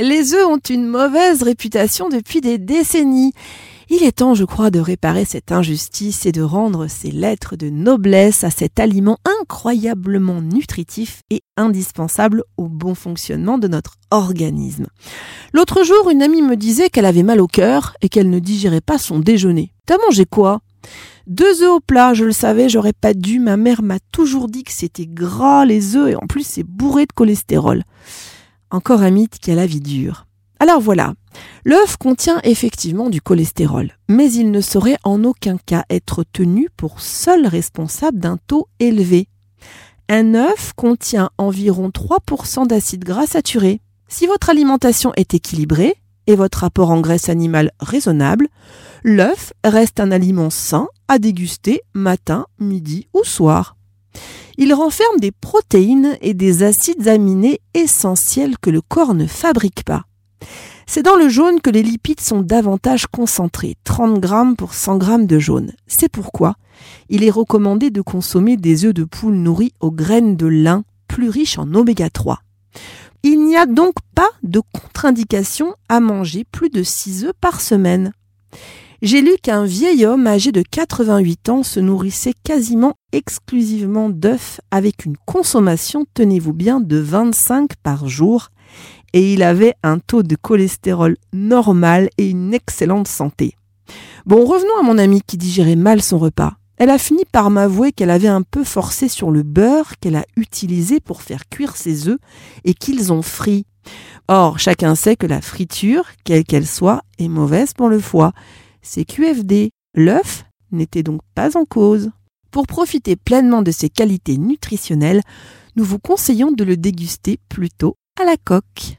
Les œufs ont une mauvaise réputation depuis des décennies. Il est temps, je crois, de réparer cette injustice et de rendre ces lettres de noblesse à cet aliment incroyablement nutritif et indispensable au bon fonctionnement de notre organisme. L'autre jour, une amie me disait qu'elle avait mal au cœur et qu'elle ne digérait pas son déjeuner. T'as mangé quoi? Deux œufs au plat, je le savais, j'aurais pas dû. Ma mère m'a toujours dit que c'était gras les œufs et en plus c'est bourré de cholestérol. Encore un mythe qui a la vie dure. Alors voilà, l'œuf contient effectivement du cholestérol, mais il ne saurait en aucun cas être tenu pour seul responsable d'un taux élevé. Un œuf contient environ 3% d'acide gras saturé. Si votre alimentation est équilibrée et votre apport en graisse animale raisonnable, l'œuf reste un aliment sain à déguster matin, midi ou soir. Il renferme des protéines et des acides aminés essentiels que le corps ne fabrique pas. C'est dans le jaune que les lipides sont davantage concentrés, 30 grammes pour 100 grammes de jaune. C'est pourquoi il est recommandé de consommer des œufs de poule nourris aux graines de lin, plus riches en oméga 3. Il n'y a donc pas de contre-indication à manger plus de 6 œufs par semaine. J'ai lu qu'un vieil homme âgé de 88 ans se nourrissait quasiment exclusivement d'œufs avec une consommation, tenez-vous bien, de 25 par jour et il avait un taux de cholestérol normal et une excellente santé. Bon, revenons à mon amie qui digérait mal son repas. Elle a fini par m'avouer qu'elle avait un peu forcé sur le beurre qu'elle a utilisé pour faire cuire ses œufs et qu'ils ont frit. Or, chacun sait que la friture, quelle qu'elle soit, est mauvaise pour le foie. C'est QFD. L'œuf n'était donc pas en cause. Pour profiter pleinement de ses qualités nutritionnelles, nous vous conseillons de le déguster plutôt à la coque.